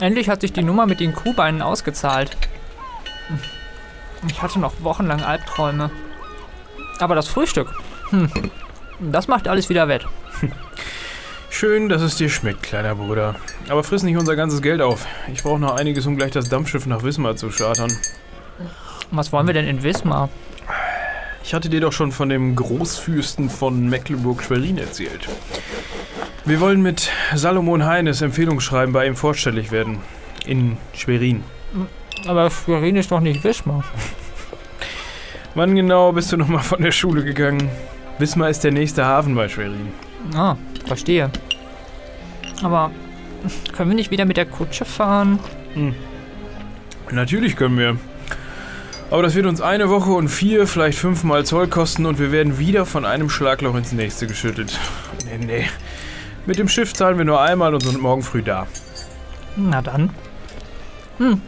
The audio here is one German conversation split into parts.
Endlich hat sich die Nummer mit den Kuhbeinen ausgezahlt. Ich hatte noch wochenlang Albträume. Aber das Frühstück, hm, das macht alles wieder wett. Schön, dass es dir schmeckt, kleiner Bruder. Aber friss nicht unser ganzes Geld auf. Ich brauche noch einiges, um gleich das Dampfschiff nach Wismar zu chartern. Was wollen wir denn in Wismar? Ich hatte dir doch schon von dem Großfürsten von Mecklenburg-Schwerin erzählt. Wir wollen mit Salomon Heines Empfehlungsschreiben bei ihm vorstellig werden. In Schwerin. Aber Schwerin ist doch nicht Wismar. Wann genau bist du nochmal von der Schule gegangen? Wismar ist der nächste Hafen bei Schwerin. Ah, verstehe. Aber können wir nicht wieder mit der Kutsche fahren? Natürlich können wir. Aber das wird uns eine Woche und vier, vielleicht fünfmal Zoll kosten und wir werden wieder von einem Schlagloch ins nächste geschüttelt. Nee, nee. Mit dem Schiff zahlen wir nur einmal und sind morgen früh da. Na dann. Hm.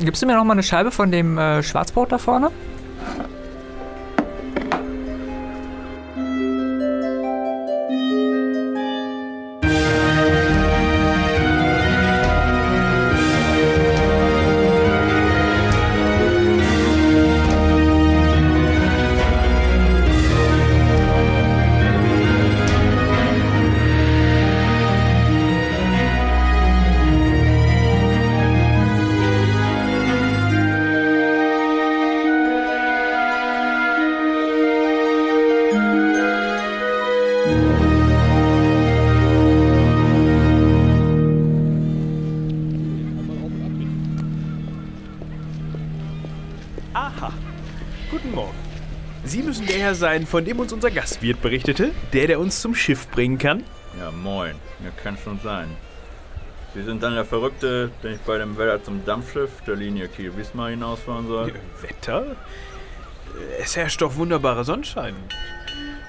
Gibst du mir noch mal eine Scheibe von dem äh, Schwarzbrot da vorne? Herr sein, von dem uns unser Gastwirt berichtete. Der, der uns zum Schiff bringen kann. Ja, moin. Ja, kann schon sein. Sie sind dann der Verrückte, den ich bei dem Wetter zum Dampfschiff der Linie Kiel-Wismar hinausfahren soll? Wetter? Es herrscht doch wunderbarer Sonnenschein.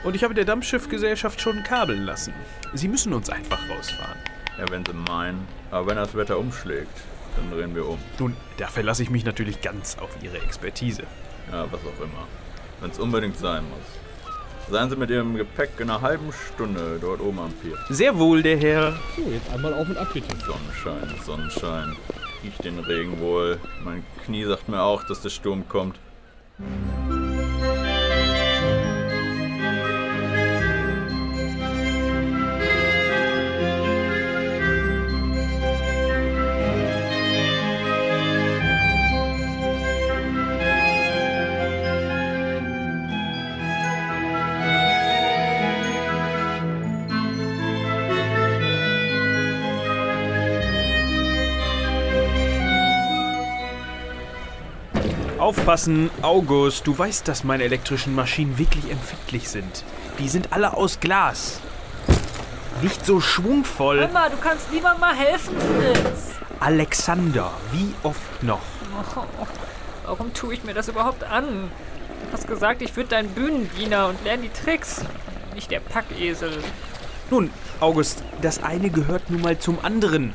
Und ich habe der Dampfschiffgesellschaft schon kabeln lassen. Sie müssen uns einfach rausfahren. Ja, wenn Sie meinen. Aber wenn das Wetter umschlägt, dann drehen wir um. Nun, da verlasse ich mich natürlich ganz auf Ihre Expertise. Ja, was auch immer. Wenn es unbedingt sein muss. Seien Sie mit Ihrem Gepäck in einer halben Stunde dort oben am Pier. Sehr wohl, der Herr. So, jetzt einmal auf und ab bitte. Sonnenschein, Sonnenschein. Riecht den Regen wohl. Mein Knie sagt mir auch, dass der Sturm kommt. Aufpassen, August. Du weißt, dass meine elektrischen Maschinen wirklich empfindlich sind. Die sind alle aus Glas. Nicht so schwungvoll. Emma, du kannst niemand mal helfen, Fritz. Alexander, wie oft noch? Warum tue ich mir das überhaupt an? Du hast gesagt, ich würde dein Bühnendiener und lerne die Tricks. Nicht der Packesel. Nun, August, das eine gehört nun mal zum anderen.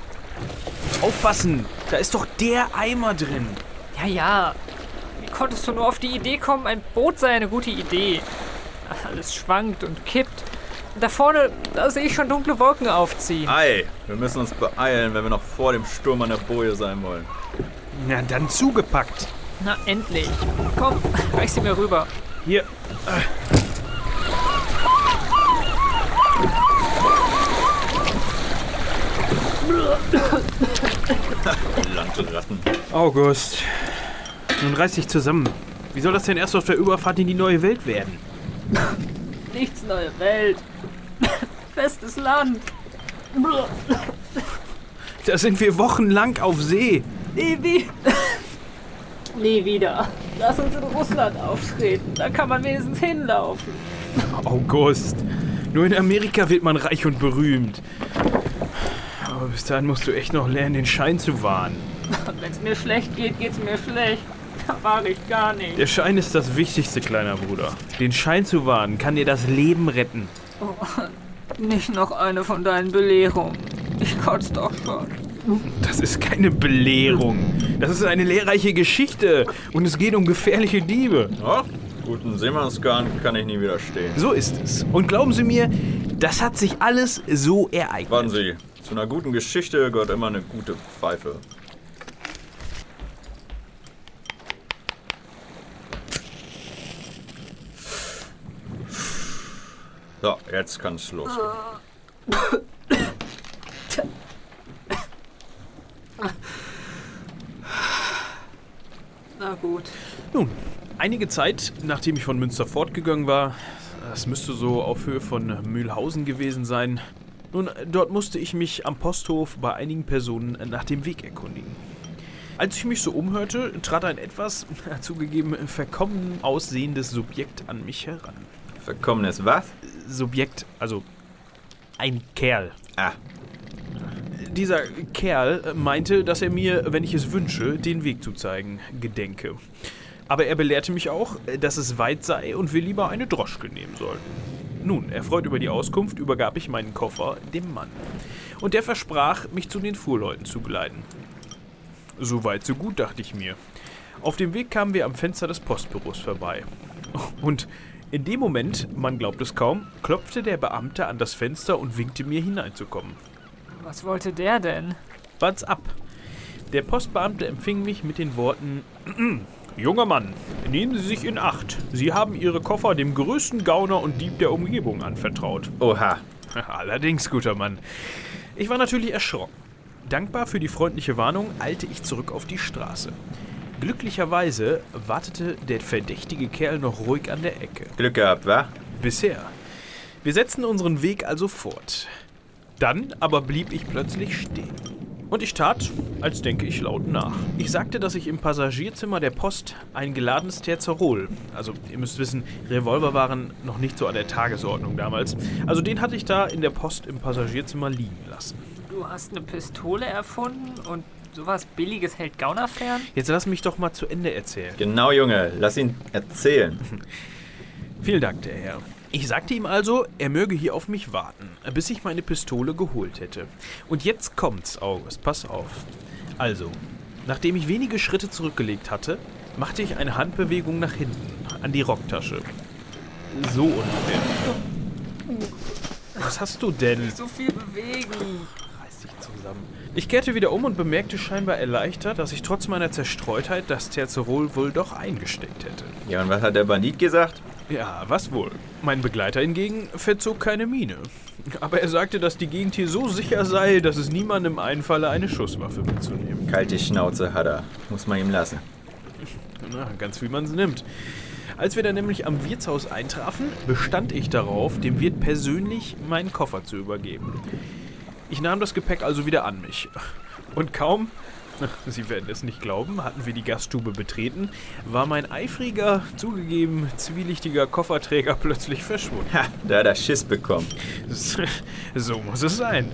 Aufpassen, da ist doch der Eimer drin. Ja, ja. Konntest du nur auf die Idee kommen, ein Boot sei eine gute Idee? Alles schwankt und kippt. Da vorne, da sehe ich schon dunkle Wolken aufziehen. Ei, wir müssen uns beeilen, wenn wir noch vor dem Sturm an der Boje sein wollen. Na, dann zugepackt. Na, endlich. Komm, reich sie mir rüber. Hier. Landratten. August. Nun reiß dich zusammen. Wie soll das denn erst auf der Überfahrt in die neue Welt werden? Nichts neue Welt. Festes Land. Da sind wir wochenlang auf See. Nie, wie Nie wieder. Lass uns in Russland auftreten. Da kann man wenigstens hinlaufen. August. Nur in Amerika wird man reich und berühmt. Aber bis dahin musst du echt noch lernen, den Schein zu wahren. Wenn es mir schlecht geht, geht's mir schlecht. War ich gar nicht. Der Schein ist das Wichtigste, kleiner Bruder. Den Schein zu wahren kann dir das Leben retten. Nicht noch eine von deinen Belehrungen. Ich kotze doch schon. Das ist keine Belehrung. Das ist eine lehrreiche Geschichte. Und es geht um gefährliche Diebe. Ja, guten Seemannsgarn kann ich nie widerstehen. So ist es. Und glauben Sie mir, das hat sich alles so ereignet. Warten Sie, Zu einer guten Geschichte gehört immer eine gute Pfeife. So, jetzt kann es losgehen. Na gut. Nun, einige Zeit, nachdem ich von Münster fortgegangen war, das müsste so auf Höhe von Mühlhausen gewesen sein, nun, dort musste ich mich am Posthof bei einigen Personen nach dem Weg erkundigen. Als ich mich so umhörte, trat ein etwas, zugegeben, verkommen aussehendes Subjekt an mich heran. Verkommenes was? Subjekt, also ein Kerl. Ah, Dieser Kerl meinte, dass er mir, wenn ich es wünsche, den Weg zu zeigen gedenke. Aber er belehrte mich auch, dass es weit sei und wir lieber eine Droschke nehmen sollten. Nun, erfreut über die Auskunft, übergab ich meinen Koffer dem Mann. Und der versprach, mich zu den Fuhrleuten zu geleiten. So weit, so gut, dachte ich mir. Auf dem Weg kamen wir am Fenster des Postbüros vorbei. Und in dem Moment, man glaubt es kaum, klopfte der Beamte an das Fenster und winkte mir hineinzukommen. Was wollte der denn? Wart's ab. Der Postbeamte empfing mich mit den Worten: Junger Mann, nehmen Sie sich in Acht. Sie haben Ihre Koffer dem größten Gauner und Dieb der Umgebung anvertraut. oha. Allerdings, guter Mann. Ich war natürlich erschrocken. Dankbar für die freundliche Warnung eilte ich zurück auf die Straße. Glücklicherweise wartete der verdächtige Kerl noch ruhig an der Ecke. Glück gehabt, wa? Bisher. Wir setzten unseren Weg also fort. Dann aber blieb ich plötzlich stehen. Und ich tat, als denke ich laut nach. Ich sagte, dass ich im Passagierzimmer der Post ein geladenes Terzerol, also ihr müsst wissen, Revolver waren noch nicht so an der Tagesordnung damals, also den hatte ich da in der Post im Passagierzimmer liegen lassen. Du hast eine Pistole erfunden und sowas Billiges hält Gauner fern? Jetzt lass mich doch mal zu Ende erzählen. Genau, Junge. Lass ihn erzählen. Vielen Dank, der Herr. Ich sagte ihm also, er möge hier auf mich warten, bis ich meine Pistole geholt hätte. Und jetzt kommt's, August, pass auf. Also, nachdem ich wenige Schritte zurückgelegt hatte, machte ich eine Handbewegung nach hinten, an die Rocktasche. So ungefähr. Was hast du denn? So viel bewegen. Reiß dich zusammen. Ich kehrte wieder um und bemerkte scheinbar erleichtert, dass ich trotz meiner Zerstreutheit das Terzerol wohl doch eingesteckt hätte. Ja, und was hat der Bandit gesagt? Ja, was wohl? Mein Begleiter hingegen verzog keine Miene. Aber er sagte, dass die Gegend hier so sicher sei, dass es niemandem einfalle, eine Schusswaffe mitzunehmen. Kalte Schnauze hat er. Muss man ihm lassen. Na, ganz wie man es nimmt. Als wir dann nämlich am Wirtshaus eintrafen, bestand ich darauf, dem Wirt persönlich meinen Koffer zu übergeben. Ich nahm das Gepäck also wieder an mich. Und kaum, Sie werden es nicht glauben, hatten wir die Gaststube betreten, war mein eifriger, zugegeben zwielichtiger Kofferträger plötzlich verschwunden. Ha, da hat er Schiss bekommen. So muss es sein.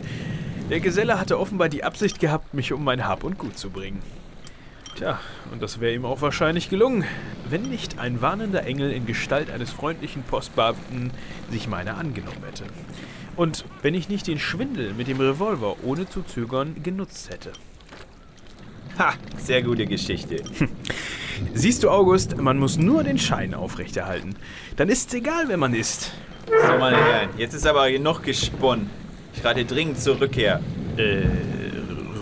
Der Geselle hatte offenbar die Absicht gehabt, mich um mein Hab und Gut zu bringen. Tja, und das wäre ihm auch wahrscheinlich gelungen, wenn nicht ein warnender Engel in Gestalt eines freundlichen Postbeamten sich meiner angenommen hätte. Und wenn ich nicht den Schwindel mit dem Revolver ohne zu zögern genutzt hätte. Ha, sehr gute Geschichte. Siehst du, August, man muss nur den Schein aufrechterhalten. Dann ist's egal, wer man ist. So, meine Herren, jetzt ist aber genug gesponnen. Ich rate dringend zur Rückkehr. Äh,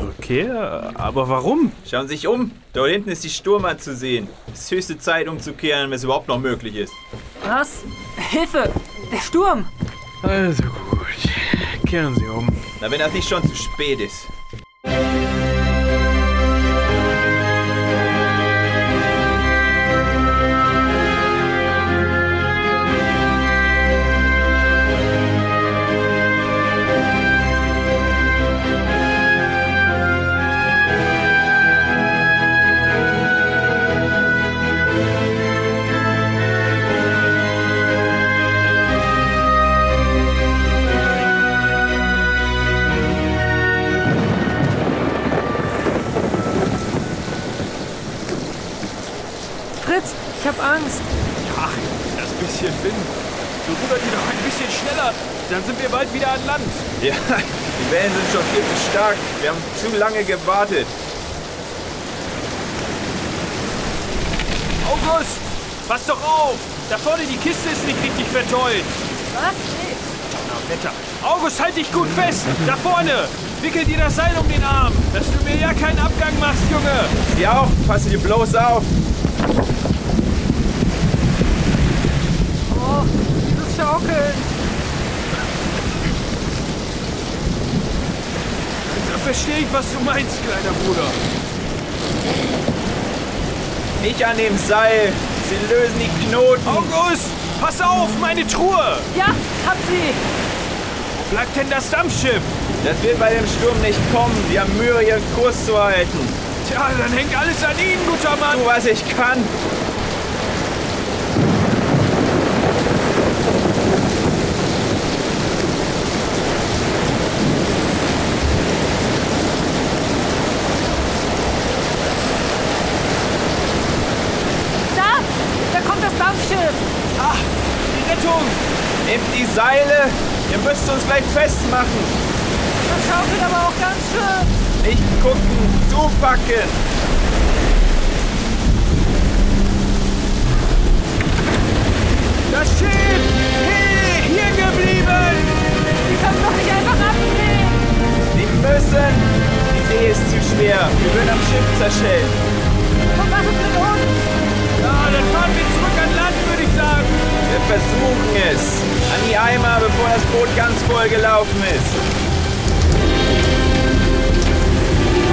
Rückkehr? Aber warum? Schauen Sie sich um. Dort hinten ist die Sturmart zu sehen. Es ist höchste Zeit, umzukehren, wenn es überhaupt noch möglich ist. Was? Hilfe! Der Sturm! Also gut. Kehren Sie um. Na, wenn das nicht schon zu spät ist. Angst. Ach, das bisschen Wind. So rudert ihr doch ein bisschen schneller. Dann sind wir bald wieder an Land. Ja, die Wellen sind schon viel zu stark. Wir haben zu lange gewartet. August! Pass doch auf! Da vorne die Kiste ist nicht richtig verteut. Was? Nee. Na Wetter. August, halt dich gut fest! Da vorne! Wickel dir das Seil um den Arm, dass du mir ja keinen Abgang machst, Junge! Sie auch, passe dir bloß auf. Oh, dieses Schaukeln. Da verstehe ich, was du meinst, kleiner Bruder. Nicht an dem Seil. Sie lösen die Knoten. August, pass auf, meine Truhe! Ja, hab sie. Wo bleibt denn das Dampfschiff? Das wird bei dem Sturm nicht kommen. Sie haben Mühe, ihren Kurs zu halten. Tja, dann hängt alles an Ihnen, guter Mann. Tu, was ich kann. Da, da kommt das Dampfschiff. Ah, die Rettung! Nehmt die Seile. Ihr müsst uns gleich festmachen. Das schaukelt aber auch ganz schön. Nicht gucken, zupacken. Das Schiff! Hey, hier geblieben! Die können doch nicht einfach abdrehen. Sie müssen. Die See ist zu schwer. Wir würden am Schiff zerschellen. Und was ist mit uns? Ja, dann fahren wir zurück an Land, würde ich sagen. Wir versuchen es. An die Eimer, bevor das Boot ganz voll gelaufen ist.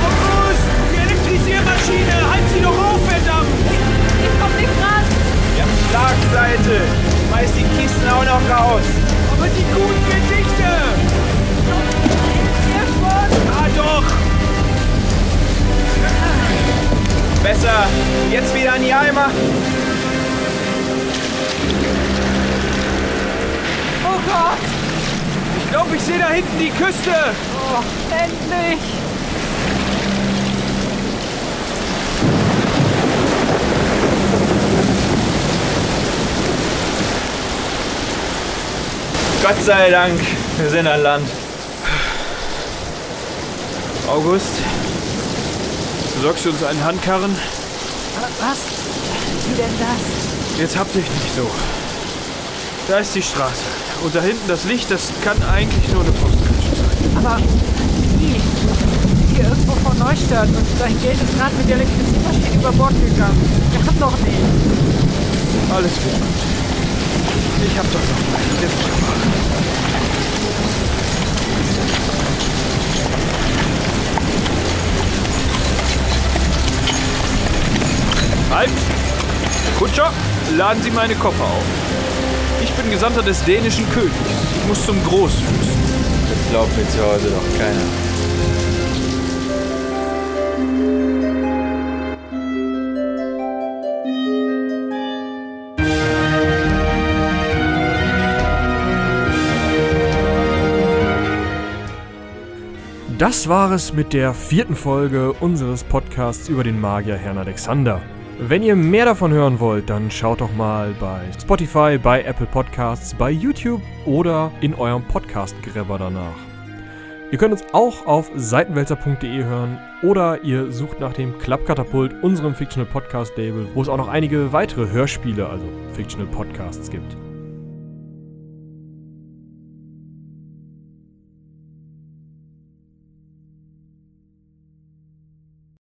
August, die Elektrisiermaschine! Halt sie doch auf, verdammt! Ich komm nicht ran. Wir haben Schlagseite. Schmeiß die Kisten auch noch raus. Aber die guten Gedichte! Ah, doch! Besser. Jetzt wieder an die Eimer. Gott. Ich glaube, ich sehe da hinten die Küste! Oh, endlich. Gott sei Dank. Wir sind an Land. August, besorgst du uns einen Handkarren? Was? Wie denn das? Jetzt hab dich nicht so. Da ist die Straße. Und da hinten das Licht, das kann eigentlich nur eine Postkutsche sein. Aber wie? Hier irgendwo vor Neustadt und dein Geld ist gerade mit der Elektrizität über Bord gegangen. Wir haben noch nicht. Alles wird gut. Ich hab doch noch mal Griff gemacht. Halt! Kutscher, laden Sie meine Koffer auf. Ich bin Gesandter des dänischen Königs. Ich muss zum Großfürsten. Das glaubt mir zu Hause doch keiner. Das war es mit der vierten Folge unseres Podcasts über den Magier Herrn Alexander. Wenn ihr mehr davon hören wollt, dann schaut doch mal bei Spotify, bei Apple Podcasts, bei YouTube oder in eurem Podcast-Gräber danach. Ihr könnt uns auch auf seitenwälzer.de hören oder ihr sucht nach dem Klappkatapult, unserem Fictional Podcast Label, wo es auch noch einige weitere Hörspiele, also Fictional Podcasts gibt.